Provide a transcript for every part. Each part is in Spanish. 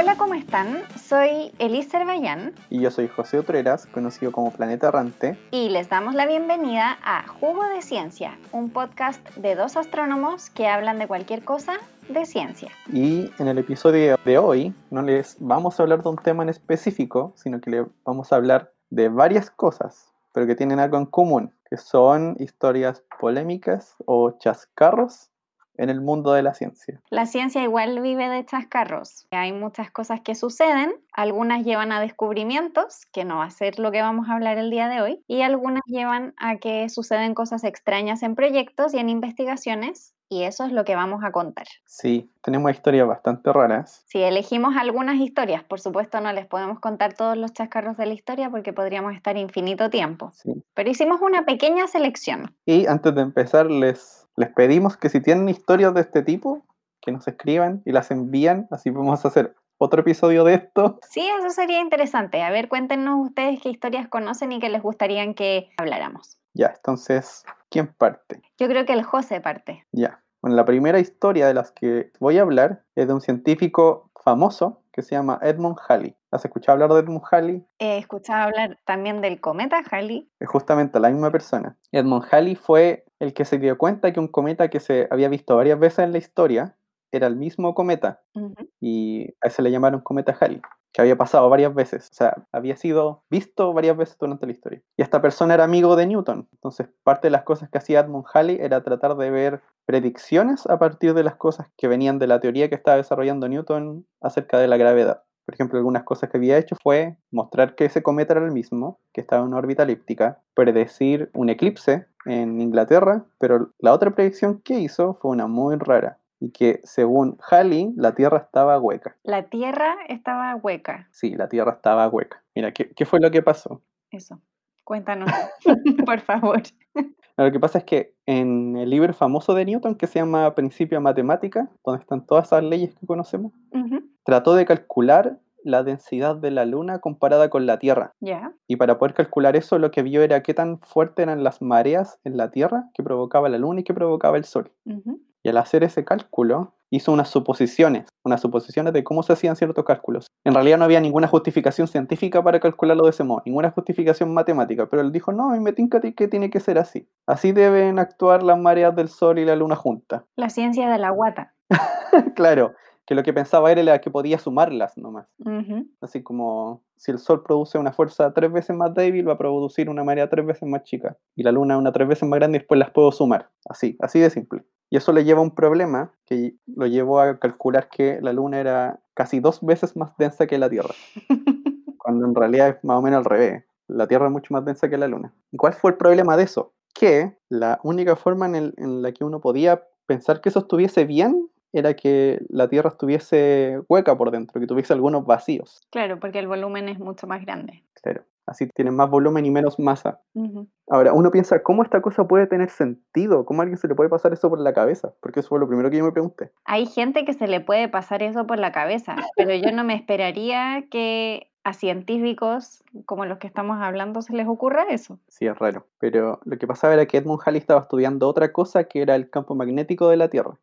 Hola, ¿cómo están? Soy Elisa Herbayán Y yo soy José Otreras, conocido como Planeta Errante. y les damos la bienvenida a Jugo de Ciencia, un podcast de dos astrónomos que hablan de cualquier cosa de ciencia. Y en el episodio de hoy no les vamos a hablar de un tema en específico, sino que le vamos a hablar de varias cosas, pero que tienen algo en común, que son historias polémicas o chascarros en el mundo de la ciencia. La ciencia igual vive de chascarros. Hay muchas cosas que suceden, algunas llevan a descubrimientos, que no va a ser lo que vamos a hablar el día de hoy, y algunas llevan a que suceden cosas extrañas en proyectos y en investigaciones, y eso es lo que vamos a contar. Sí, tenemos historias bastante raras. Si elegimos algunas historias, por supuesto no les podemos contar todos los chascarros de la historia porque podríamos estar infinito tiempo, Sí. pero hicimos una pequeña selección. Y antes de empezar, les, les pedimos que si tienen historias de este tipo, que nos escriban y las envían, así podemos hacer otro episodio de esto. Sí, eso sería interesante. A ver, cuéntenos ustedes qué historias conocen y que les gustaría que habláramos. Ya, entonces, ¿quién parte? Yo creo que el José parte. Ya. Bueno, la primera historia de las que voy a hablar es de un científico famoso que se llama Edmund Halley. ¿Has escuchado hablar de Edmund Halley? He escuchado hablar también del cometa Halley. Es justamente la misma persona. Edmund Halley fue el que se dio cuenta que un cometa que se había visto varias veces en la historia era el mismo cometa y a ese le llamaron cometa Halley, que había pasado varias veces, o sea, había sido visto varias veces durante la historia. Y esta persona era amigo de Newton, entonces parte de las cosas que hacía Edmund Halley era tratar de ver predicciones a partir de las cosas que venían de la teoría que estaba desarrollando Newton acerca de la gravedad. Por ejemplo, algunas cosas que había hecho fue mostrar que ese cometa era el mismo, que estaba en una órbita elíptica, predecir un eclipse en Inglaterra, pero la otra predicción que hizo fue una muy rara, y que según Halley, la Tierra estaba hueca. La Tierra estaba hueca. Sí, la Tierra estaba hueca. Mira, ¿qué, qué fue lo que pasó? Eso. Cuéntanos, por favor. Lo que pasa es que en el libro famoso de Newton, que se llama Principia Matemática, donde están todas esas leyes que conocemos, trató de calcular la densidad de la Luna comparada con la Tierra. Ya. Y para poder calcular eso, lo que vio era qué tan fuertes eran las mareas en la Tierra que provocaba la Luna y que provocaba el Sol. Ujú. Y al hacer ese cálculo, hizo unas suposiciones, unas suposiciones de cómo se hacían ciertos cálculos. En realidad no había ninguna justificación científica para calcularlo de ese modo, ninguna justificación matemática, pero él dijo, no, a mí me tinca que tiene que ser así. Así deben actuar las mareas del Sol y la Luna juntas. La ciencia de la guata. claro, que lo que pensaba él era que podía sumarlas nomás. Ujú. Así como si el Sol produce una fuerza tres veces más débil, va a producir una marea tres veces más chica. Y la Luna una tres veces más grande y después las puedo sumar. Así, así de simple. Y eso le lleva a un problema que lo llevó a calcular que la Luna era casi dos veces más densa que la Tierra. Cuando en realidad es más o menos al revés. La Tierra es mucho más densa que la Luna. ¿Y cuál fue el problema de eso? Que la única forma en, el- en la que uno podía pensar que eso estuviese bien era que la Tierra estuviese hueca por dentro, que tuviese algunos vacíos. Claro, porque el volumen es mucho más grande. Claro. Así tienen más volumen y menos masa. Ahora, uno piensa, ¿cómo esta cosa puede tener sentido? ¿Cómo a alguien se le puede pasar eso por la cabeza? Porque eso fue lo primero que yo me pregunté. Hay gente que se le puede pasar eso por la cabeza, pero yo no me esperaría que a científicos como los que estamos hablando se les ocurra eso. Sí, es raro. Pero lo que pasaba era que Edmund Halley estaba estudiando otra cosa que era el campo magnético de la Tierra.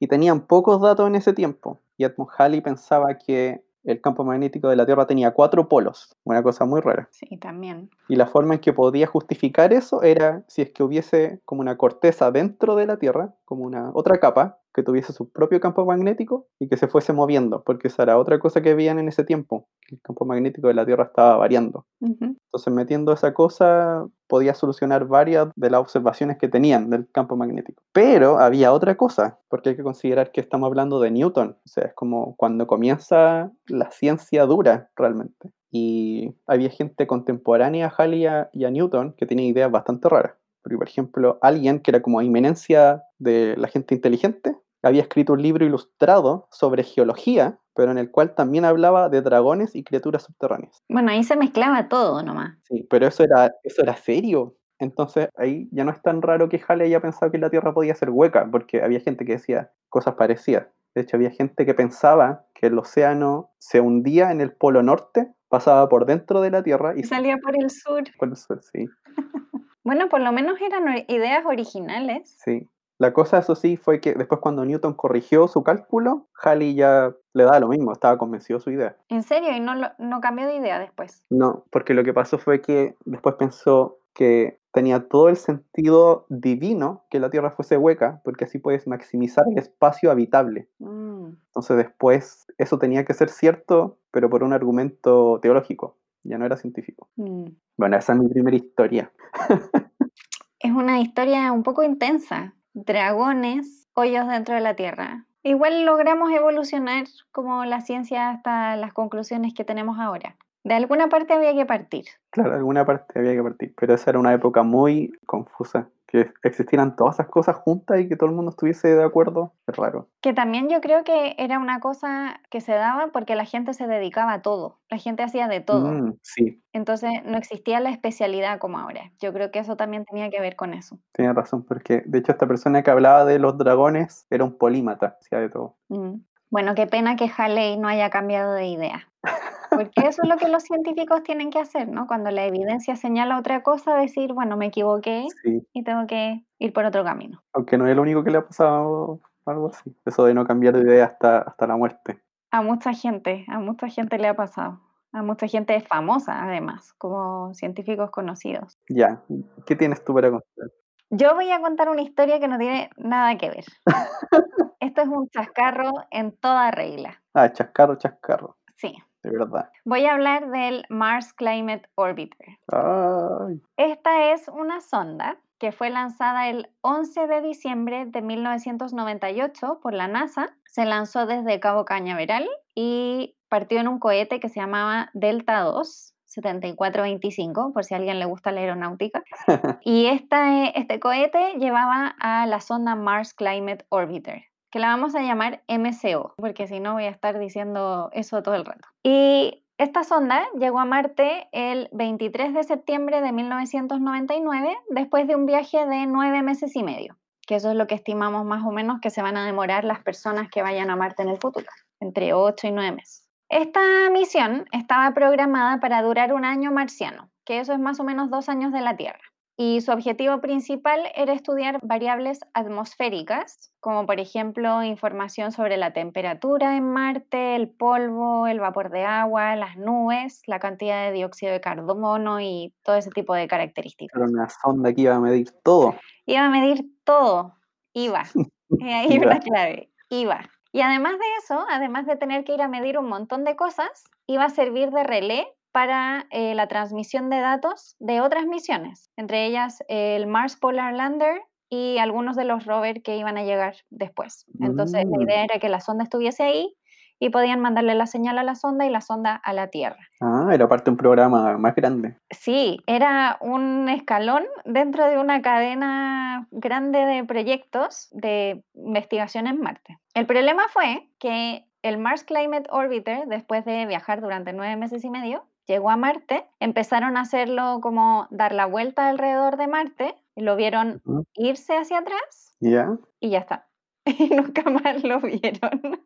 Y tenían pocos datos en ese tiempo. Y Edmund Halley pensaba que el campo magnético de la Tierra tenía cuatro polos. Una cosa muy rara. Sí, también. Y la forma en que podía justificar eso era si es que hubiese como una corteza dentro de la Tierra, como una otra capa, que tuviese su propio campo magnético y que se fuese moviendo, porque esa era otra cosa que veían en ese tiempo, que el campo magnético de la Tierra estaba variando. Ujú. Entonces metiendo esa cosa podía solucionar varias de las observaciones que tenían del campo magnético. Pero había otra cosa, porque hay que considerar que estamos hablando de Newton, o sea, es como cuando comienza la ciencia dura realmente. Y había gente contemporánea a Halley y a, Newton que tenía ideas bastante raras. Porque, por ejemplo, alguien que era como eminencia de la gente inteligente, había escrito un libro ilustrado sobre geología, pero en el cual también hablaba de dragones y criaturas subterráneas. Bueno, ahí se mezclaba todo nomás. Sí, pero eso era, eso era serio. Entonces ahí ya no es tan raro que Halley haya pensado que la Tierra podía ser hueca, porque había gente que decía cosas parecidas. De hecho, había gente que pensaba que el océano se hundía en el polo norte, pasaba por dentro de la Tierra y salía por el sur. por el sur, sí. Bueno, por lo menos eran ideas originales. Sí. La cosa, eso sí, fue que después cuando Newton corrigió su cálculo, Halley ya le daba lo mismo, estaba convencido de su idea. En serio, y no, no cambió de idea después. No, porque lo que pasó fue que después pensó que tenía todo el sentido divino que la Tierra fuese hueca, porque así puedes maximizar el espacio habitable. Mm, Entonces después eso tenía que ser cierto, pero por un argumento teológico, ya no era científico. mm. Bueno, esa es mi primera historia. Es una historia un poco intensa. Dragones, hoyos dentro de la Tierra. Igual logramos evolucionar como la ciencia hasta las conclusiones que tenemos ahora. De alguna parte había que partir. Claro, alguna parte había que partir, pero esa era una época muy confusa. Que existieran todas esas cosas juntas y que todo el mundo estuviese de acuerdo, es raro. Que también yo creo que era una cosa que se daba porque la gente se dedicaba a todo. La gente hacía de todo. Mm, sí, Entonces no existía la especialidad como ahora. Yo creo que eso también tenía que ver con eso. tienes razón, porque de hecho esta persona que hablaba de los dragones era un polímata, hacía de todo. Mm. Bueno, qué pena que Halley no haya cambiado de idea. Porque eso es lo que los científicos tienen que hacer, ¿no? Cuando la evidencia señala otra cosa, decir, bueno, me equivoqué Sí, y tengo que ir por otro camino. aunque no es lo único que le ha pasado algo así. Eso de no cambiar de idea hasta, hasta la muerte. A mucha gente, a mucha gente le ha pasado. A mucha gente famosa, además, como científicos conocidos. Ya, ¿qué tienes tú para contar? Yo voy a contar una historia que no tiene nada que ver. Esto es un chascarro en toda regla. Ah, chascarro, chascarro, Sí. De verdad. Voy a hablar del Mars Climate Orbiter. Ay, Esta es una sonda que fue lanzada el 11 de diciembre de 1998 por la NASA. Se lanzó desde Cabo Cañaveral y partió en un cohete que se llamaba Delta 2. 7425, por si a alguien le gusta la aeronáutica. Y esta, este cohete llevaba a la sonda Mars Climate Orbiter, que la vamos a llamar MCO, porque si no voy a estar diciendo eso todo el rato. Y esta sonda llegó a Marte el 23 de septiembre de 1999, después de un viaje de nueve meses y medio, que eso es lo que estimamos más o menos que se van a demorar las personas que vayan a Marte en el futuro, entre 8 y 9 meses. Esta misión estaba programada para durar un año marciano, que eso es más o menos dos años de la Tierra. Y su objetivo principal era estudiar variables atmosféricas, como por ejemplo información sobre la temperatura en Marte, el polvo, el vapor de agua, las nubes, la cantidad de dióxido de carbono y todo ese tipo de características. era una sonda que iba a medir todo. Iba a medir todo, iba. Y ahí Iba. una clave, iba. Y además de eso, además de tener que ir a medir un montón de cosas, iba a servir de relé para eh, la transmisión de datos de otras misiones, entre ellas el Mars Polar Lander y algunos de los rovers que iban a llegar después. Entonces la Mm. idea era que la sonda estuviese ahí y podían mandarle la señal a la sonda y la sonda a la Tierra. Ah, era parte de un programa más grande. Sí, era un escalón dentro de una cadena grande de proyectos de investigación en Marte. El problema fue que el Mars Climate Orbiter, después de viajar durante nueve meses y medio, llegó a Marte, empezaron a hacerlo como dar la vuelta alrededor de Marte, y lo vieron irse hacia atrás ¿Ya? y ya está. Y nunca más lo vieron.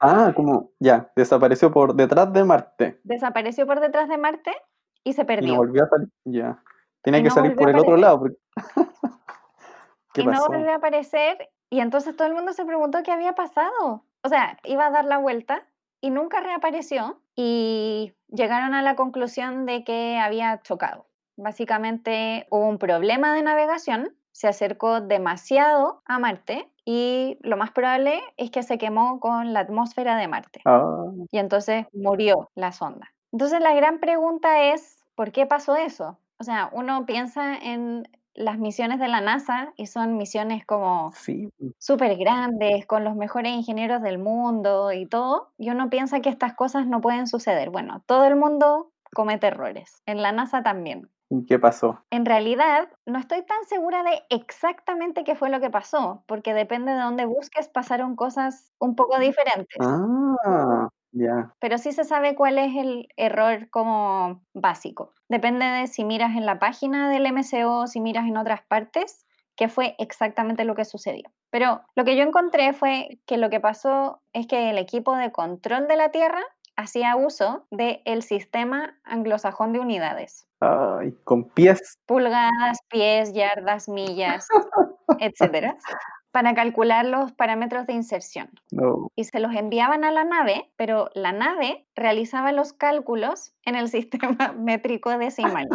Ah, como, ya, desapareció por detrás de Marte. Desapareció por detrás de Marte y se Y no perdió. volvió a salir. Ya. Tenía Y que no salir por el otro lado. porque- ¿Qué y no volvió a aparecer. Y entonces todo el mundo se preguntó qué había pasado. O sea, iba a dar la vuelta y nunca reapareció. Y llegaron a la conclusión de que había chocado. Básicamente hubo un problema de navegación, se acercó demasiado a Marte y lo más probable es que se quemó con la atmósfera de Marte. Ah, Y entonces murió la sonda. Entonces la gran pregunta es, ¿por qué pasó eso? O sea, uno piensa en las misiones de la NASA y son misiones como sí. súper grandes, con los mejores ingenieros del mundo y todo, y uno piensa que estas cosas no pueden suceder. Bueno, todo el mundo comete errores, en la NASA también. ¿Y qué pasó? En realidad, no estoy tan segura de exactamente qué fue lo que pasó, porque depende de dónde busques, pasaron cosas un poco diferentes. Ah, ya. pero sí se sabe cuál es el error como básico. Depende de si miras en la página del MCO o si miras en otras partes, qué fue exactamente lo que sucedió. Pero lo que yo encontré fue que lo que pasó es que el equipo de control de la Tierra hacía uso del sistema anglosajón de unidades. Ay, con pies. Pulgadas, pies, yardas, millas, etcétera, para calcular los parámetros de inserción. No. Y se los enviaban a la nave, pero la nave realizaba los cálculos en el sistema métrico decimal,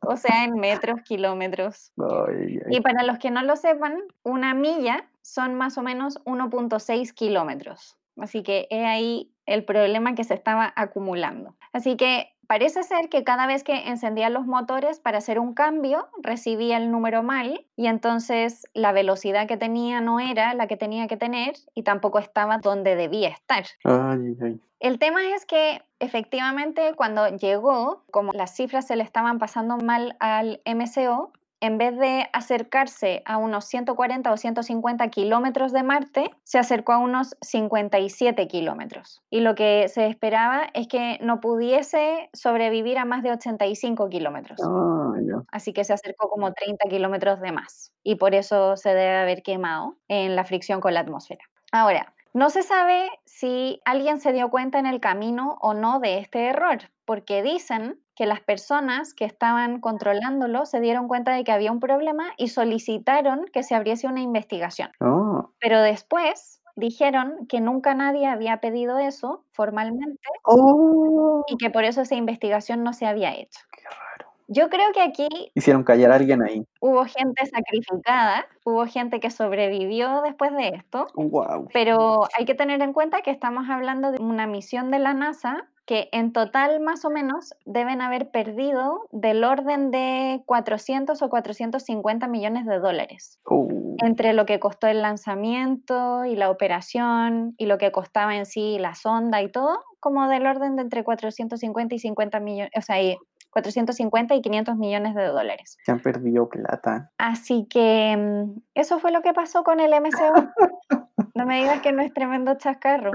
o sea, en metros, kilómetros. Ay. Y para los que no lo sepan, una milla son más o menos 1.6 kilómetros. Así que es ahí el problema que se estaba acumulando. Así que parece ser que cada vez que encendía los motores para hacer un cambio, recibía el número mal y entonces la velocidad que tenía no era la que tenía que tener y tampoco estaba donde debía estar. Ay, ay. El tema es que efectivamente cuando llegó, como las cifras se le estaban pasando mal al MCO, en vez de acercarse a unos 140 o 150 kilómetros de Marte, se acercó a unos 57 kilómetros. Y lo que se esperaba es que no pudiese sobrevivir a más de 85 kilómetros. Ah, ya. Así que se acercó como 30 kilómetros de más. Y por eso se debe haber quemado en la fricción con la atmósfera. Ahora, no se sabe si alguien se dio cuenta en el camino o no de este error, porque dicen que las personas que estaban controlándolo se dieron cuenta de que había un problema y solicitaron que se abriese una investigación. Ah, Pero después dijeron que nunca nadie había pedido eso formalmente Oh, y que por eso esa investigación no se había hecho. qué raro. Yo creo que aquí Hicieron callar a alguien ahí. hubo gente sacrificada, hubo gente que sobrevivió después de esto, Wow. pero hay que tener en cuenta que estamos hablando de una misión de la NASA que en total más o menos deben haber perdido del orden de 400 o 450 millones de dólares Oh, entre lo que costó el lanzamiento y la operación y lo que costaba en sí la sonda y todo, como del orden de entre 450 y 50 millones, o sea, y 450 y 500 millones de dólares. se han perdido plata. Así que mm, eso fue lo que pasó con el MCO. No me digas que no es tremendo chascarro.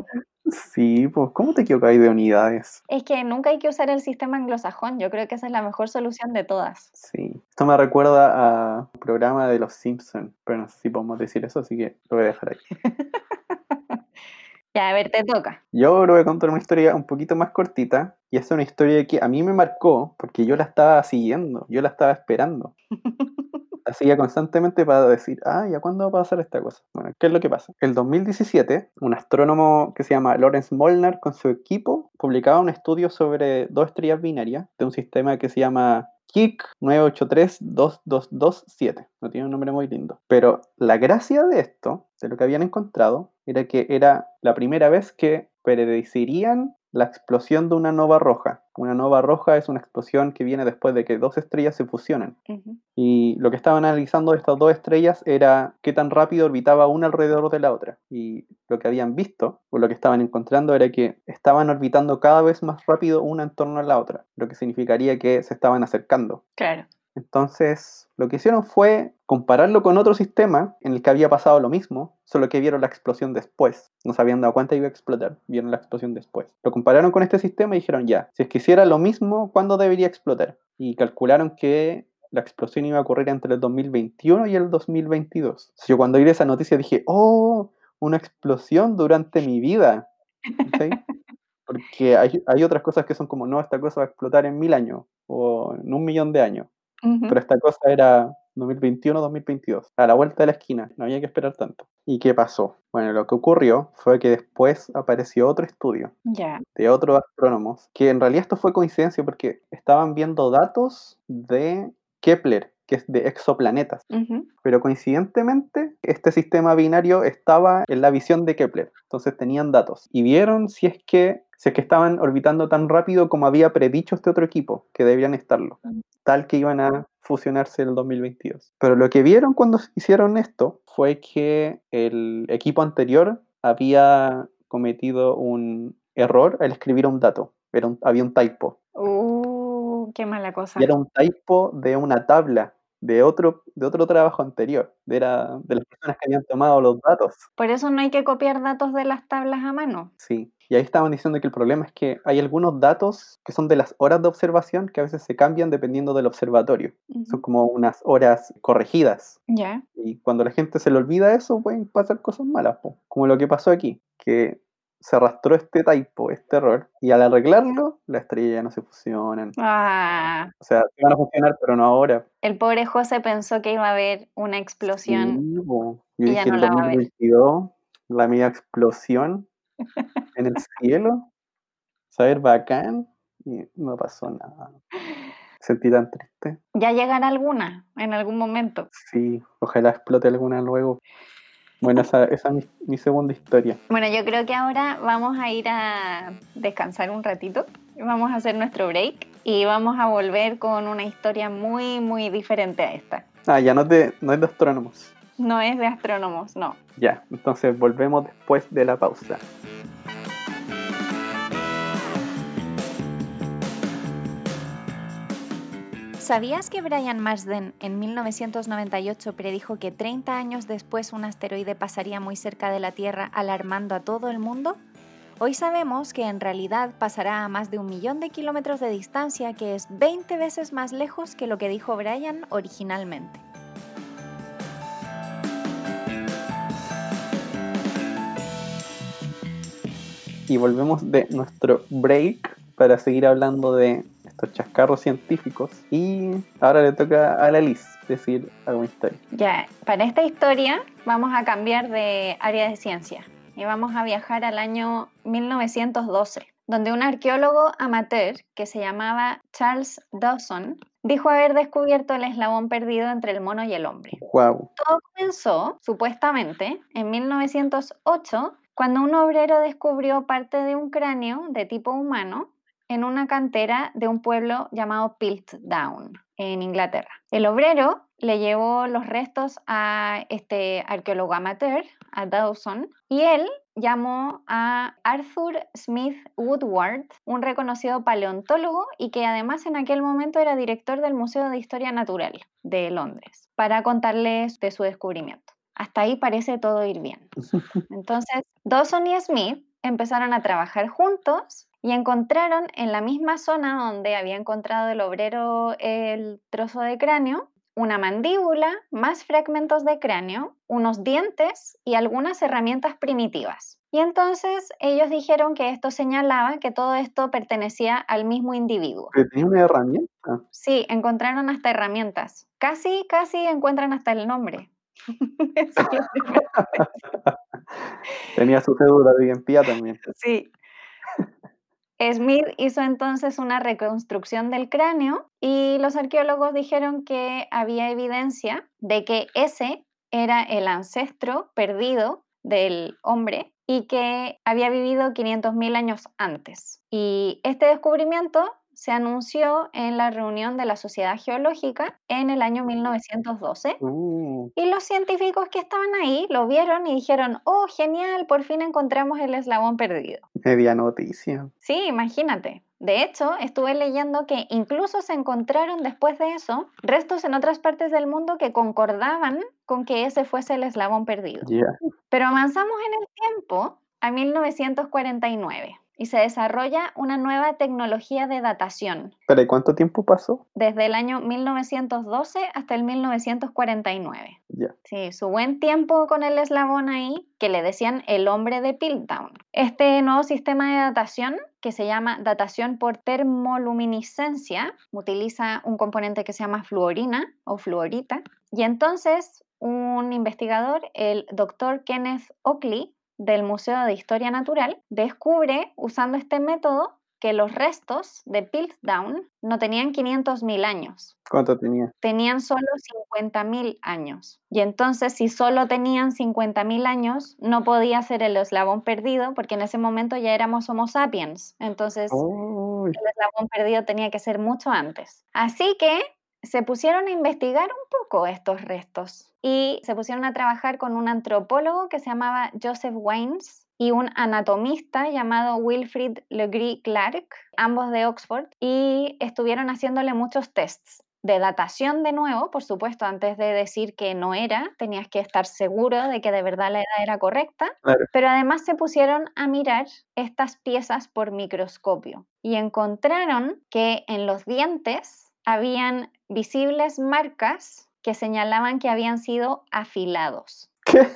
Sí, pues, ¿cómo te equivocáis de unidades? Es que nunca hay que usar el sistema anglosajón. Yo creo que esa es la mejor solución de todas. Sí. Esto me recuerda a un programa de Los Simpsons, pero no sé si podemos decir eso, así que lo voy a dejar ahí. Ya, a ver, te toca. Yo ahora voy a contar una historia un poquito más cortita, y es una historia que a mí me marcó porque yo la estaba siguiendo, yo la estaba esperando. Seguía constantemente para decir, ah, ¿ya cuándo va a pasar esta cosa? Bueno, ¿qué es lo que pasa? El 2017, un astrónomo que se llama Lawrence Molnar con su equipo publicaba un estudio sobre dos estrellas binarias de un sistema que se llama KIC 9832227. No tiene un nombre muy lindo. Pero la gracia de esto, de lo que habían encontrado, era que era la primera vez que predecirían la explosión de una nova roja. Una nova roja es una explosión que viene después de que dos estrellas se fusionan. Ujú. Y lo que estaban analizando de estas dos estrellas era qué tan rápido orbitaba una alrededor de la otra. Y lo que habían visto, o lo que estaban encontrando, era que estaban orbitando cada vez más rápido una en torno a la otra, lo que significaría que se estaban acercando. Claro. Entonces, lo que hicieron fue compararlo con otro sistema en el que había pasado lo mismo, solo que vieron la explosión después. No se habían dado cuenta que iba a explotar, vieron la explosión después. Lo compararon con este sistema y dijeron, ya, si es que hiciera lo mismo, ¿cuándo debería explotar? Y calcularon que la explosión iba a ocurrir entre el 2021 y el 2022. Entonces, yo cuando oí esa noticia dije, oh, una explosión durante mi vida. ¿Sí? Porque hay, hay otras cosas que son como, no, esta cosa va a explotar en mil años o en un millón de años. Pero esta cosa era 2021-2022, a la vuelta de la esquina, no había que esperar tanto. ¿Y qué pasó? Bueno, lo que ocurrió fue que después apareció otro estudio Ya. de otros astrónomos, que en realidad esto fue coincidencia porque estaban viendo datos de Kepler, que es de exoplanetas. Ujú. Pero coincidentemente, este sistema binario estaba en la visión de Kepler. Entonces tenían datos. Y vieron si es que, si es que estaban orbitando tan rápido como había predicho este otro equipo, que deberían estarlo. Tal que iban a fusionarse en el 2022. Pero lo que vieron cuando hicieron esto fue que el equipo anterior había cometido un error al escribir un dato. Era un- había un typo. Uh, qué mala cosa. Y era un typo de una tabla de otro, de otro trabajo anterior, de, era, de las personas que habían tomado los datos. Por eso no hay que copiar datos de las tablas a mano. Sí. Y ahí estaban diciendo que el problema es que hay algunos datos que son de las horas de observación que a veces se cambian dependiendo del observatorio. Ujú. Son como unas horas corregidas. Ya. Y cuando la gente se le olvida eso, pueden pasar cosas malas, po. como lo que pasó aquí, que se arrastró este typo, este error, y al arreglarlo, las estrellas ya no se fusionan. Ah, O sea, van a funcionar, pero no ahora. el pobre José pensó que iba a haber una explosión. Sí, po. Yo y dije ya no la ver. 2022, la mía explosión en el cielo, saber bacán, y no pasó nada. Sentí tan triste. Ya llegará alguna en algún momento. Sí, ojalá explote alguna luego. Bueno, esa, esa es mi, mi segunda historia. Bueno, yo creo que ahora vamos a ir a descansar un ratito. Vamos a hacer nuestro break y vamos a volver con una historia muy, muy diferente a esta. Ah, ya no es de, no es de astrónomos. No es de astrónomos, no. Ya, entonces volvemos después de la pausa. ¿Sabías que Brian Marsden en 1998 predijo que 30 años después un asteroide pasaría muy cerca de la Tierra alarmando a todo el mundo? Hoy sabemos que en realidad pasará a más de un millón de kilómetros de distancia, que es 20 veces más lejos que lo que dijo Brian originalmente. Y volvemos de nuestro break para seguir hablando de estos chascarros científicos. Y ahora le toca a la Liz decir alguna historia. Ya, para esta historia vamos a cambiar de área de ciencia y vamos a viajar al año 1912, donde un arqueólogo amateur que se llamaba Charles Dawson dijo haber descubierto el eslabón perdido entre el mono y el hombre. Wow. Todo comenzó, supuestamente, en 1908, cuando un obrero descubrió parte de un cráneo de tipo humano en una cantera de un pueblo llamado Piltdown, en Inglaterra. El obrero le llevó los restos a este arqueólogo amateur, a Dawson, y él llamó a Arthur Smith Woodward, un reconocido paleontólogo y que además en aquel momento era director del Museo de Historia Natural de Londres, para contarles de su descubrimiento. Hasta ahí parece todo ir bien. Entonces, Dawson y Smith empezaron a trabajar juntos y encontraron en la misma zona donde había encontrado el obrero el trozo de cráneo una mandíbula, más fragmentos de cráneo, unos dientes y algunas herramientas primitivas. Y entonces ellos dijeron que esto señalaba que todo esto pertenecía al mismo individuo. Pero tenía una herramienta. Sí, encontraron hasta herramientas. Casi, casi encuentran hasta el nombre. Tenía su cédula de identidad también. Sí. Smith hizo entonces una reconstrucción del cráneo y los arqueólogos dijeron que había evidencia de que ese era el ancestro perdido del hombre y que había vivido 500.000 años antes. Y este descubrimiento se anunció en la reunión de la Sociedad Geológica en el año 1912 Uh, y los científicos que estaban ahí lo vieron y dijeron, oh, genial, por fin encontramos el eslabón perdido. media noticia. Sí, imagínate. De hecho, estuve leyendo que incluso se encontraron después de eso restos en otras partes del mundo que concordaban con que ese fuese el eslabón perdido. Ya. Pero avanzamos en el tiempo a 1949 y se desarrolla una nueva tecnología de datación Pero ¿y cuánto tiempo pasó? desde el año 1912 hasta el 1949. Ya. Sí, su buen tiempo con el eslabón ahí, que le decían el hombre de Piltdown. Este nuevo sistema de datación, que se llama datación por termoluminiscencia, utiliza un componente que se llama fluorina o fluorita. Y entonces un investigador, el doctor Kenneth Oakley, del Museo de Historia Natural, descubre, usando este método, que los restos de Piltdown no tenían 500.000 años, ¿Cuánto tenía? tenían solo 50.000 años. Y entonces, si solo tenían 50.000 años, no podía ser el eslabón perdido, porque en ese momento ya éramos Homo sapiens. Entonces, el eslabón perdido tenía que ser mucho antes. Así que se pusieron a investigar un poco estos restos y se pusieron a trabajar con un antropólogo que se llamaba Joseph Waynes y un anatomista llamado Wilfrid Legree Clark, ambos de Oxford, y estuvieron haciéndole muchos tests de datación de nuevo, por supuesto, antes de decir que no era, tenías que estar seguro de que de verdad la edad era correcta, Claro. pero además se pusieron a mirar estas piezas por microscopio y encontraron que en los dientes habían visibles marcas que señalaban que habían sido afilados. ¿Qué?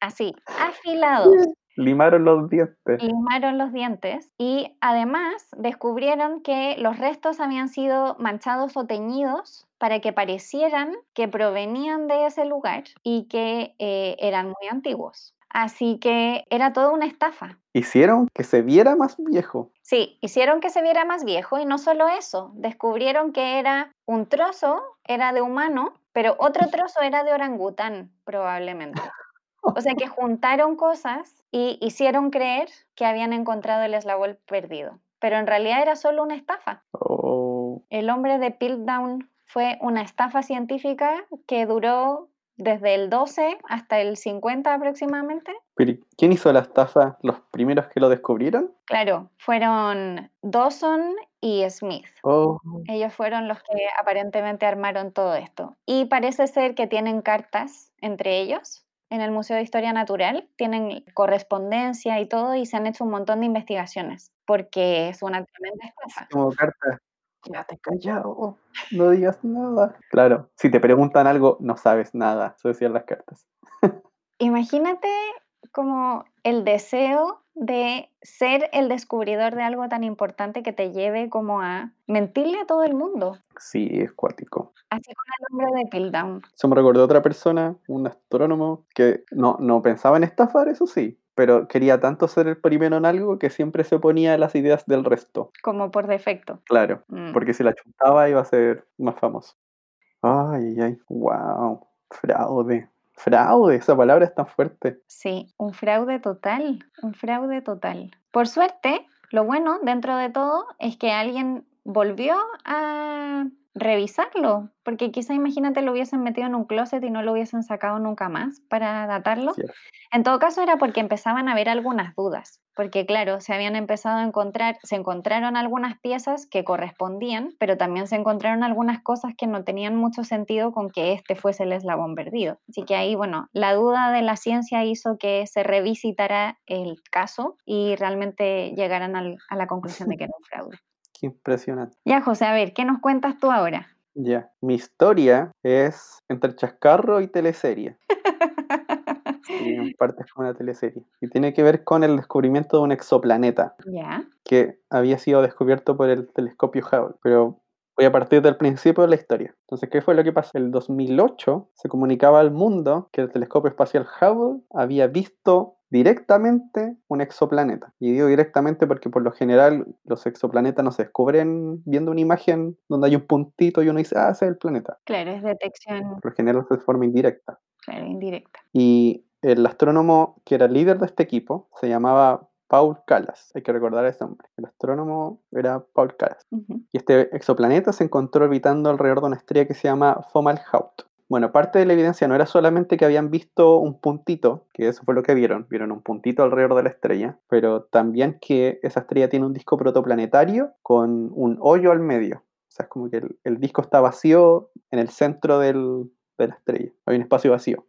Así, afilados. Limaron los dientes. limaron los dientes y además descubrieron que los restos habían sido manchados o teñidos para que parecieran que provenían de ese lugar y que eh, eran muy antiguos. Así que era toda una estafa. Hicieron que se viera más viejo. Sí, hicieron que se viera más viejo y no solo eso, descubrieron que era un trozo, era de humano, pero otro trozo era de orangután, probablemente. O sea que juntaron cosas y hicieron creer que habían encontrado el eslabón perdido, pero en realidad era solo una estafa. Oh, El hombre de Piltdown fue una estafa científica que duró desde el 12 hasta el 50 aproximadamente. pero ¿quién hizo la estafa? ¿Los primeros que lo descubrieron? Claro, fueron Dawson y Smith. Oh, Ellos fueron los que aparentemente armaron todo esto. Y parece ser que tienen cartas entre ellos en el Museo de Historia Natural, tienen correspondencia y todo y se han hecho un montón de investigaciones porque es una tremenda estafa. como carta. Quédate callado, no digas nada. Claro, si te preguntan algo, no sabes nada, eso decían las cartas. Imagínate como el deseo de ser el descubridor de algo tan importante que te lleve como a mentirle a todo el mundo. Sí, es cuático. Así con el nombre de Piltdown. Eso me recordó a otra persona, un astrónomo, que no, no pensaba en estafar, eso sí, pero quería tanto ser el primero en algo que siempre se oponía a las ideas del resto. como por defecto. Claro, Mm. porque si la chuntaba iba a ser más famoso. Ay, ay, ay, wow, fraude. Fraude, esa palabra es tan fuerte. Sí, un fraude total, un fraude total. Por suerte, lo bueno dentro de todo es que alguien volvió a revisarlo, porque quizá imagínate lo hubiesen metido en un closet y no lo hubiesen sacado nunca más para datarlo. En todo caso era porque empezaban a haber algunas dudas, porque claro, se habían empezado a encontrar, se encontraron algunas piezas que correspondían, pero también se encontraron algunas cosas que no tenían mucho sentido con que este fuese el eslabón perdido. Así que ahí, bueno, la duda de la ciencia hizo que se revisitara el caso y realmente llegaran al- a la conclusión de que era un fraude. Qué impresionante. Ya, José, a ver, ¿qué nos cuentas tú ahora? Ya, mi historia es entre chascarro y teleserie. Sí, en parte es como una teleserie. Y tiene que ver con el descubrimiento de un exoplaneta Ya, que había sido descubierto por el telescopio Hubble. Pero voy a partir del principio de la historia. Entonces, ¿qué fue lo que pasó? El 2008 se comunicaba al mundo que el telescopio espacial Hubble había visto directamente un exoplaneta. Y digo directamente porque por lo general los exoplanetas no se descubren viendo una imagen donde hay un puntito y uno dice, ah, ese es el planeta. claro, es detección, Por lo general es de forma indirecta. claro, indirecta. Y el astrónomo que era líder de este equipo se llamaba Paul Callas. Hay que recordar ese nombre. El astrónomo era Paul Callas. Ujú. Y este exoplaneta se encontró orbitando alrededor de una estrella que se llama Fomalhaut. Bueno, parte de la evidencia no era solamente que habían visto un puntito, que eso fue lo que vieron, vieron un puntito alrededor de la estrella, pero también que esa estrella tiene un disco protoplanetario con un hoyo al medio. O sea, es como que el, el disco está vacío en el centro del- de la estrella. Hay un espacio vacío.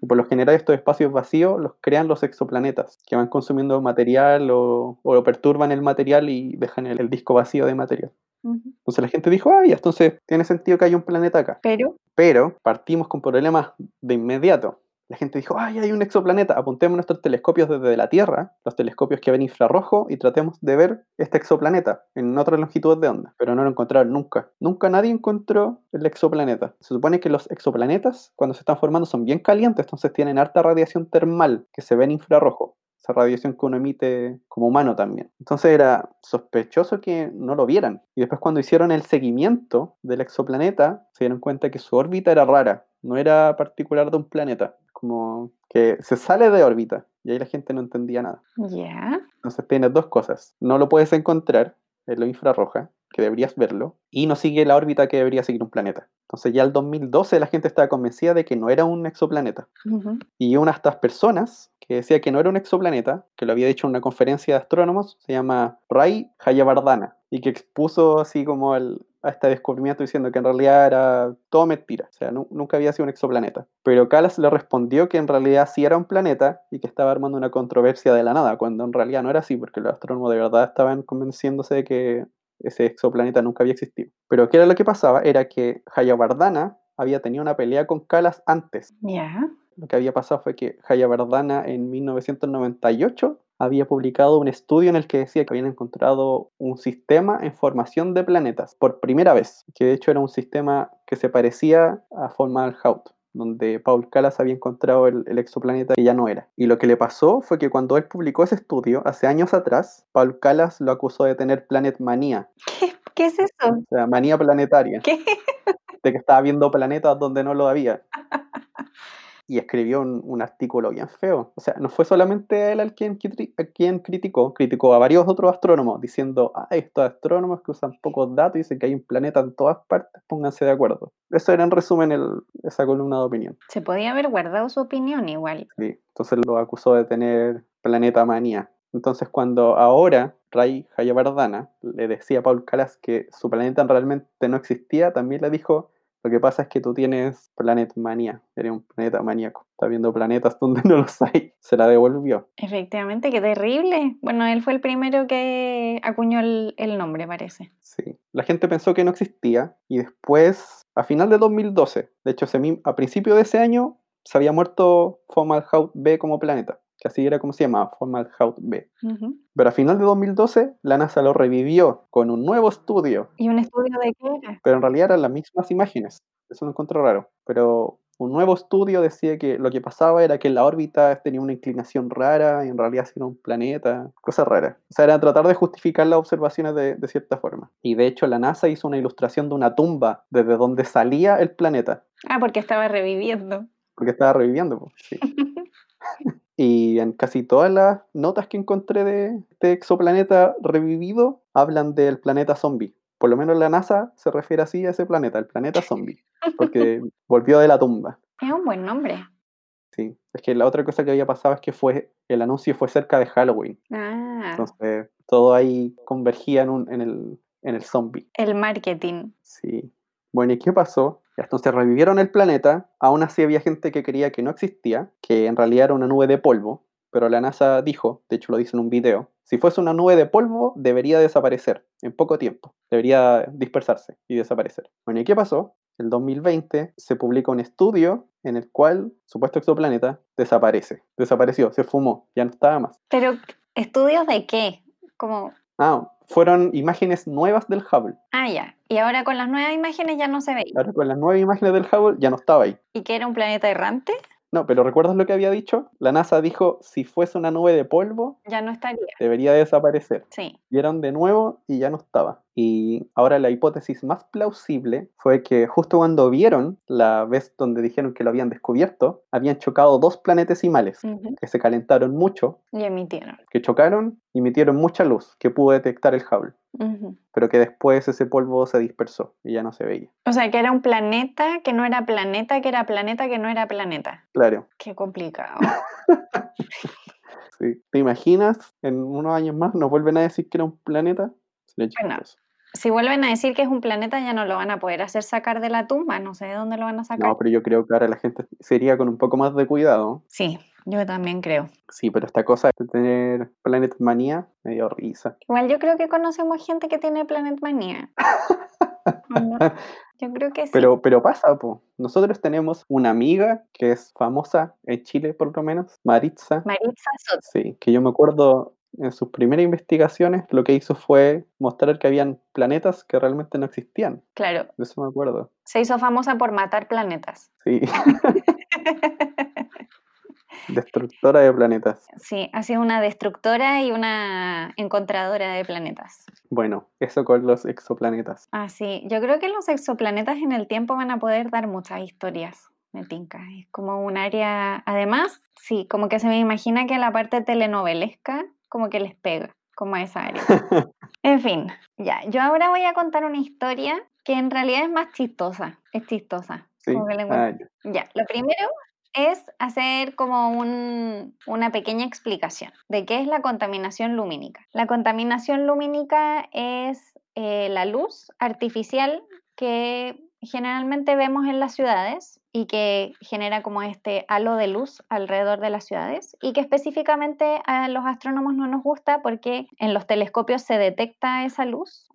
Y por lo general estos espacios vacíos los crean los exoplanetas, que van consumiendo material o, o perturban el material y dejan el, el disco vacío de material. Entonces la gente dijo, ay, entonces tiene sentido que haya un planeta acá. pero Pero partimos con problemas de inmediato. La gente dijo, ay, hay un exoplaneta, apuntemos nuestros telescopios desde la Tierra, los telescopios que ven infrarrojo, y tratemos de ver este exoplaneta en otra longitud de onda. Pero no lo encontraron nunca. Nunca nadie encontró el exoplaneta. Se supone que los exoplanetas, cuando se están formando, son bien calientes, entonces tienen harta radiación termal que se ve en infrarrojo. Esa radiación que uno emite como humano también. Entonces era sospechoso que no lo vieran. Y después cuando hicieron el seguimiento del exoplaneta, se dieron cuenta que su órbita era rara, no era particular de un planeta, como que se sale de órbita. Y ahí la gente no entendía nada. ya, Entonces tienes dos cosas. No lo puedes encontrar en lo infrarroja, que deberías verlo, y no sigue la órbita que debería seguir un planeta. Entonces ya el 2012 la gente estaba convencida de que no era un exoplaneta. ujú, Y una de estas personas que decía que no era un exoplaneta, que lo había dicho en una conferencia de astrónomos, se llama Ray Hayabardana, y que expuso así como el, a este descubrimiento diciendo que en realidad era todo mentira, o sea, nu- nunca había sido un exoplaneta. Pero Callas le respondió que en realidad sí era un planeta y que estaba armando una controversia de la nada, cuando en realidad no era así, porque los astrónomos de verdad estaban convenciéndose de que ese exoplaneta nunca había existido. Pero ¿qué era lo que pasaba? Era que Hayabardana había tenido una pelea con Callas antes ya, lo que había pasado fue que Jaya Verdana en 1998 había publicado un estudio en el que decía que habían encontrado un sistema en formación de planetas por primera vez, que de hecho era un sistema que se parecía a Fomalhaut, donde Paul Callas había encontrado el, el, exoplaneta que ya no era. Y lo que le pasó fue que cuando él publicó ese estudio, hace años atrás, Paul Callas lo acusó de tener planet manía. ¿Qué, ¿Qué es eso? O sea, manía planetaria. ¿Qué? De que estaba viendo planetas donde no lo había. y escribió un, un, artículo bien feo. O sea, no fue solamente él al quien, a quien criticó, criticó a varios otros astrónomos, diciendo, ah, estos astrónomos que usan pocos datos y dicen que hay un planeta en todas partes, pónganse de acuerdo. Eso era en resumen el, esa columna de opinión. Se podía haber guardado su opinión igual. Sí, entonces lo acusó de tener planeta manía. Entonces cuando ahora Ray Hayabardana le decía a Paul Calas que su planeta realmente no existía, también le dijo, lo que pasa es que tú tienes Planet Manía, eres un planeta maníaco. Está viendo planetas donde no los hay. Se la devolvió. Efectivamente, qué terrible. Bueno, él fue el primero que acuñó el, el, nombre, parece. Sí. La gente pensó que no existía y después, a final de 2012, de hecho, a principio de ese año, se había muerto Fomalhaut B como planeta que así era como se llamaba, Fomalhaut B. Uh -huh. Pero a final de 2012, la NASA lo revivió con un nuevo estudio. ¿Y un estudio de qué era? Pero en realidad eran las mismas imágenes. Eso lo encontré raro. Pero un nuevo estudio decía que lo que pasaba era que la órbita tenía una inclinación rara y en realidad era un planeta, cosas raras. O sea, era tratar de justificar las observaciones de, de, cierta forma. Y de hecho la NASA hizo una ilustración de una tumba desde donde salía el planeta. Ah, porque estaba reviviendo. Porque estaba reviviendo, pues, sí. Y en casi todas las notas que encontré de este exoplaneta revivido hablan del planeta zombie. Por lo menos la NASA se refiere así a ese planeta, el planeta zombie, porque volvió de la tumba. Es un buen nombre. Sí, es que la otra cosa que había pasado es que fue el anuncio fue cerca de Halloween. Ah. Entonces todo ahí convergía en, un, en, el, en el zombie. El marketing. Sí. Bueno, ¿y qué pasó? Entonces revivieron el planeta, aún así había gente que creía que no existía, que en realidad era una nube de polvo, pero la NASA dijo, de hecho lo dice en un video, si fuese una nube de polvo debería desaparecer en poco tiempo, debería dispersarse y desaparecer. Bueno, ¿y qué pasó? En 2020 se publica un estudio en el cual supuesto exoplaneta desaparece, desapareció, se fumó, ya no estaba más. Pero, ¿estudios de qué? Como... Ah, fueron imágenes nuevas del Hubble. Ah, ya. Y ahora con las nuevas imágenes ya no se veía. Ahora con las nuevas imágenes del Hubble ya no estaba ahí. ¿Y que era un planeta errante? No, pero ¿recuerdas lo que había dicho? La NASA dijo, si fuese una nube de polvo, ya no estaría. Debería desaparecer. Sí. Vieron de nuevo y ya no estaba. Y ahora la hipótesis más plausible fue que justo cuando vieron la vez donde dijeron que lo habían descubierto, habían chocado dos planetesimales uh -huh. que se calentaron mucho. Y emitieron. Que chocaron, emitieron mucha luz que pudo detectar el Hubble. Uh -huh. Pero que después ese polvo se dispersó y ya no se veía. O sea, que era un planeta que no era planeta, que era planeta que no era planeta. Claro. Qué complicado. sí. ¿Te imaginas en unos años más nos vuelven a decir que era un planeta? Bueno, si vuelven a decir que es un planeta ya no lo van a poder hacer sacar de la tumba, no sé de dónde lo van a sacar. No, pero yo creo que ahora la gente sería con un poco más de cuidado. Sí, yo también creo. Sí, pero esta cosa de tener Planet Manía me dio risa. Igual yo creo que conocemos gente que tiene Planet Manía. no? Yo creo que sí. Pero, pero pasa, po. Nosotros tenemos una amiga que es famosa en Chile, por lo menos, Maritza. Maritza Soto. Sí, que yo me acuerdo en sus primeras investigaciones lo que hizo fue mostrar que habían planetas que realmente no existían. Claro. De eso me acuerdo. Se hizo famosa por matar planetas. Sí. destructora de planetas. Sí, ha sido una destructora y una encontradora de planetas. Bueno, eso con los exoplanetas. Ah, sí. Yo creo que los exoplanetas en el tiempo van a poder dar muchas historias. Me tinca. Es como un área. Además, sí, como que se me imagina que la parte telenovelesca como que les pega, como a esa área. en fin, ya. Yo ahora voy a contar una historia que en realidad es más chistosa. Es chistosa. Sí. Ah, ya. ya, lo primero es hacer como un, una pequeña explicación de qué es la contaminación lumínica. La contaminación lumínica es eh, la luz artificial que generalmente vemos en las ciudades y que genera como este halo de luz alrededor de las ciudades y que específicamente a los astrónomos no nos gusta porque en los telescopios se detecta esa luz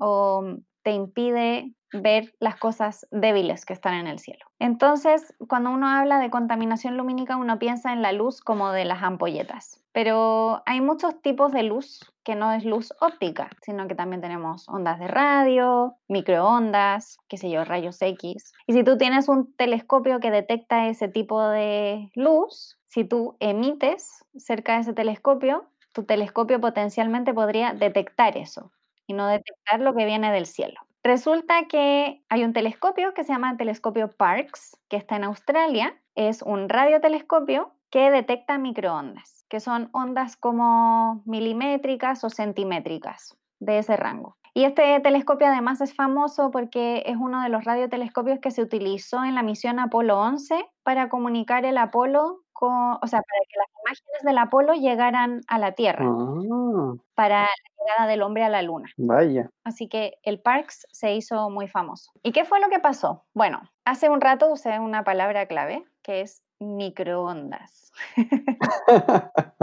te impide ver las cosas débiles que están en el cielo. Entonces, cuando uno habla de contaminación lumínica, uno piensa en la luz como de las ampolletas. Pero hay muchos tipos de luz que no es luz óptica, sino que también tenemos ondas de radio, microondas, qué sé yo, rayos X. Y si tú tienes un telescopio que detecta ese tipo de luz, si tú emites cerca de ese telescopio, tu telescopio potencialmente podría detectar eso y no detectar lo que viene del cielo. Resulta que hay un telescopio que se llama el telescopio Parkes, que está en Australia. Es un radiotelescopio que detecta microondas, que son ondas como milimétricas o centimétricas de ese rango. Y este telescopio además es famoso porque es uno de los radiotelescopios que se utilizó en la misión Apolo 11 para comunicar el Apolo o sea, para que las imágenes del Apolo llegaran a la Tierra, Ah, para la llegada del hombre a la Luna. vaya. Así que el Parks se hizo muy famoso. ¿Y qué fue lo que pasó? Bueno, hace un rato usé una palabra clave que es microondas.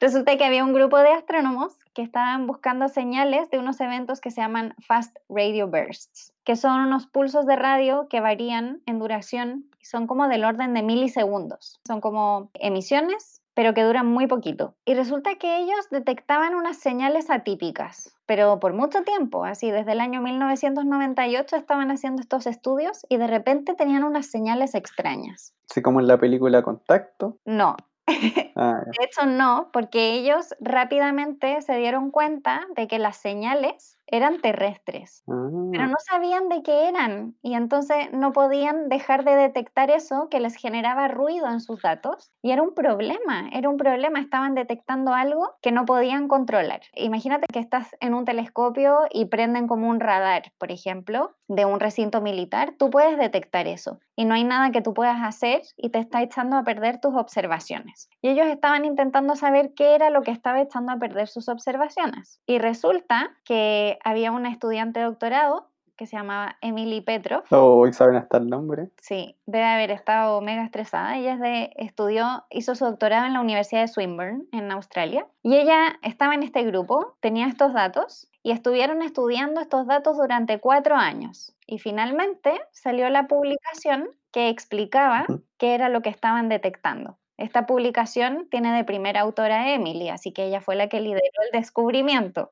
Resulta que había un grupo de astrónomos que estaban buscando señales de unos eventos que se llaman Fast Radio Bursts, que son unos pulsos de radio que varían en duración y son como del orden de milisegundos. Son como emisiones, pero que duran muy poquito. Y resulta que ellos detectaban unas señales atípicas, pero por mucho tiempo, así desde el año 1998 estaban haciendo estos estudios y de repente tenían unas señales extrañas. Así como en la película Contacto. No. De hecho, no, porque ellos rápidamente se dieron cuenta de que las señales eran terrestres, pero Ah, no sabían de qué eran y entonces no podían dejar de detectar eso que les generaba ruido en sus datos y era un problema, era un problema, estaban detectando algo que no podían controlar. Imagínate que estás en un telescopio y prenden como un radar, por ejemplo, de un recinto militar, tú puedes detectar eso y no hay nada que tú puedas hacer y te está echando a perder tus observaciones. Y ellos estaban intentando saber qué era lo que estaba echando a perder sus observaciones. Y resulta que había una estudiante de doctorado que se llamaba Emily Petrov. Oh, ¿y saben hasta el nombre? Sí, debe haber estado mega estresada. Ella es de, estudió, hizo su doctorado en la Universidad de Swinburne, en Australia. Y ella estaba en este grupo, tenía estos datos y estuvieron estudiando estos datos durante cuatro años. Y finalmente salió la publicación que explicaba qué era lo que estaban detectando. Esta publicación tiene de primera autora a Emily, así que ella fue la que lideró el descubrimiento.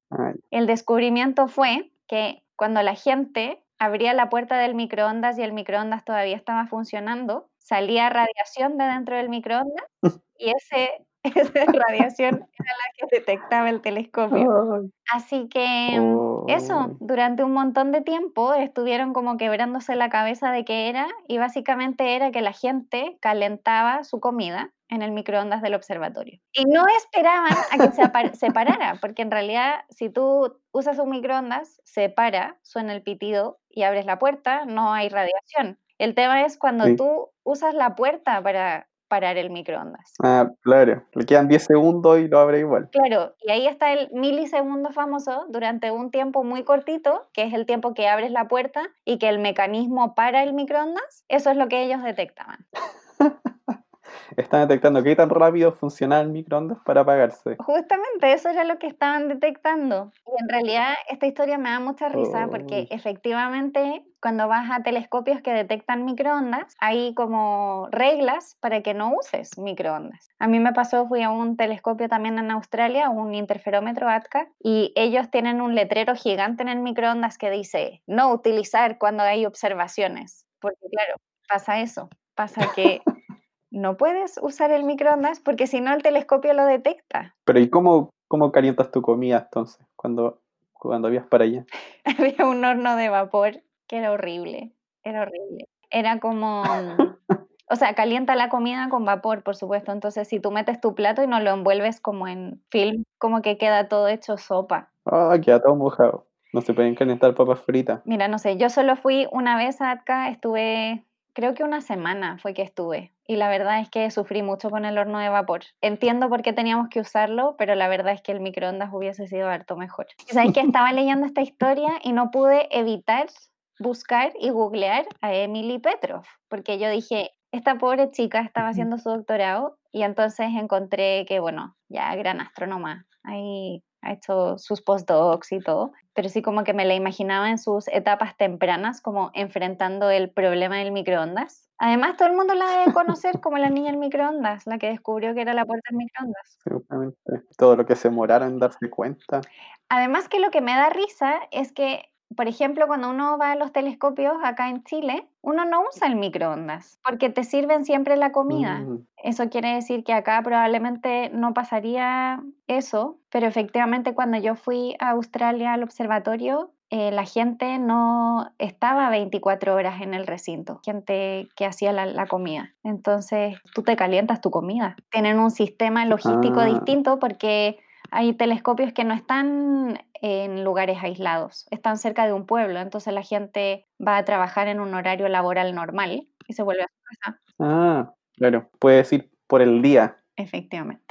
El descubrimiento fue que cuando la gente abría la puerta del microondas y el microondas todavía estaba funcionando, salía radiación de dentro del microondas y ese, esa radiación era la que detectaba el telescopio. Así que mm, eso, durante un montón de tiempo estuvieron como quebrándose la cabeza de qué era y básicamente era que la gente calentaba su comida en el microondas del observatorio. Y no esperaban a que se, se parara, porque en realidad si tú usas un microondas, se para, suena el pitido y abres la puerta, no hay radiación. El tema es cuando Sí. tú usas la puerta para parar el microondas. Ah, claro. Le quedan 10 segundos y lo abre igual. Claro, y ahí está el milisegundo famoso durante un tiempo muy cortito, que es el tiempo que abres la puerta y que el mecanismo para el microondas, eso es lo que ellos detectaban. Están detectando qué tan rápido funciona el microondas para apagarse. Justamente eso era lo que estaban detectando. Y en realidad esta historia me da mucha risa porque Uy. efectivamente cuando vas a telescopios que detectan microondas, hay como reglas para que no uses microondas. A mí me pasó, fui a un telescopio también en Australia, un interferómetro ATCA, y ellos tienen un letrero gigante en el microondas que dice no utilizar cuando hay observaciones. Porque claro, pasa eso, pasa que no puedes usar el microondas porque si no el telescopio lo detecta. Pero ¿y cómo, cómo calientas tu comida entonces cuando, cuando vías para allá? Había un horno de vapor que era horrible, era horrible. Era como, mm, o sea, calienta la comida con vapor, por supuesto. Entonces, si tú metes tu plato y no lo envuelves como en film, como que queda todo hecho sopa. Ah, queda todo mojado. No se pueden calentar papas fritas. Mira, no sé, yo solo fui una vez a Atka, estuve, creo que una semana fue que estuve. Y la verdad es que sufrí mucho con el horno de vapor. Entiendo por qué teníamos que usarlo, pero la verdad es que el microondas hubiese sido harto mejor. Sabes que estaba leyendo esta historia y no pude evitar buscar y googlear a Emily Petrov, porque yo dije, esta pobre chica estaba haciendo su doctorado y entonces encontré que, bueno, ya gran astrónoma, ahí ha hecho sus postdocs y todo, pero sí como que me la imaginaba en sus etapas tempranas, como enfrentando el problema del microondas. Además, todo el mundo la debe conocer como la niña del microondas, la que descubrió que era la puerta del microondas. Seguramente. Todo lo que se demorara en darse cuenta. Además que lo que me da risa es que por ejemplo, cuando uno va a los telescopios acá en Chile, uno no usa el microondas porque te sirven siempre la comida. Mm, Eso quiere decir que acá probablemente no pasaría eso, pero efectivamente cuando yo fui a Australia al observatorio, eh, la gente no estaba 24 horas en el recinto, gente que hacía la, la comida. Entonces tú te calientas tu comida. Tienen un sistema logístico Ah. distinto porque hay telescopios que no están en lugares aislados, están cerca de un pueblo, entonces la gente va a trabajar en un horario laboral normal y se vuelve a su casa, Ah, claro. Puedes ir por el día. efectivamente.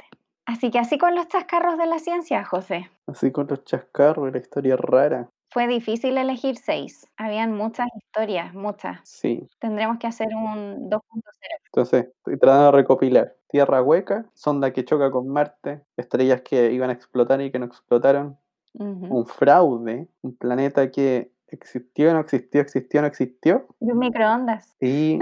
Así que así con los chascarros de la ciencia, José. Así con los chascarros la historia rara. Fue difícil elegir seis. Habían muchas historias, muchas. Sí. Tendremos que hacer un 2.0. Entonces, estoy tratando de recopilar. Tierra hueca, sonda que choca con Marte, estrellas que iban a explotar y que no explotaron, un fraude, un planeta que existió, no existió, existió, no existió, Y un microondas. y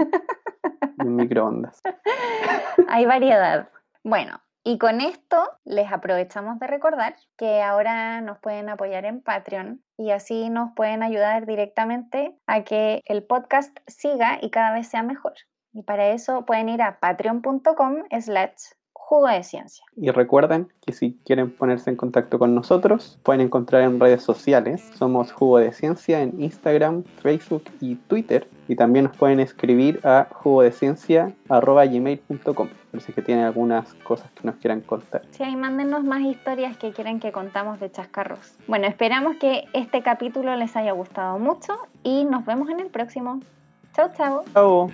un microondas. Hay variedad. Bueno, y con esto les aprovechamos de recordar que ahora nos pueden apoyar en Patreon y así nos pueden ayudar directamente a que el podcast siga y cada vez sea mejor. Y para eso pueden ir a patreon.com slash jugo de ciencia. Y recuerden que si quieren ponerse en contacto con nosotros, pueden encontrar en redes sociales. Somos Jugo de Ciencia en Instagram, Facebook y Twitter. Y también nos pueden escribir a jugodeciencia.gmail.com por si es que tienen algunas cosas que nos quieran contar. Sí, ahí mándenos más historias que quieren que contamos de chascarros. Bueno, esperamos que este capítulo les haya gustado mucho y nos vemos en el próximo. Chao, chao. ¡Chao!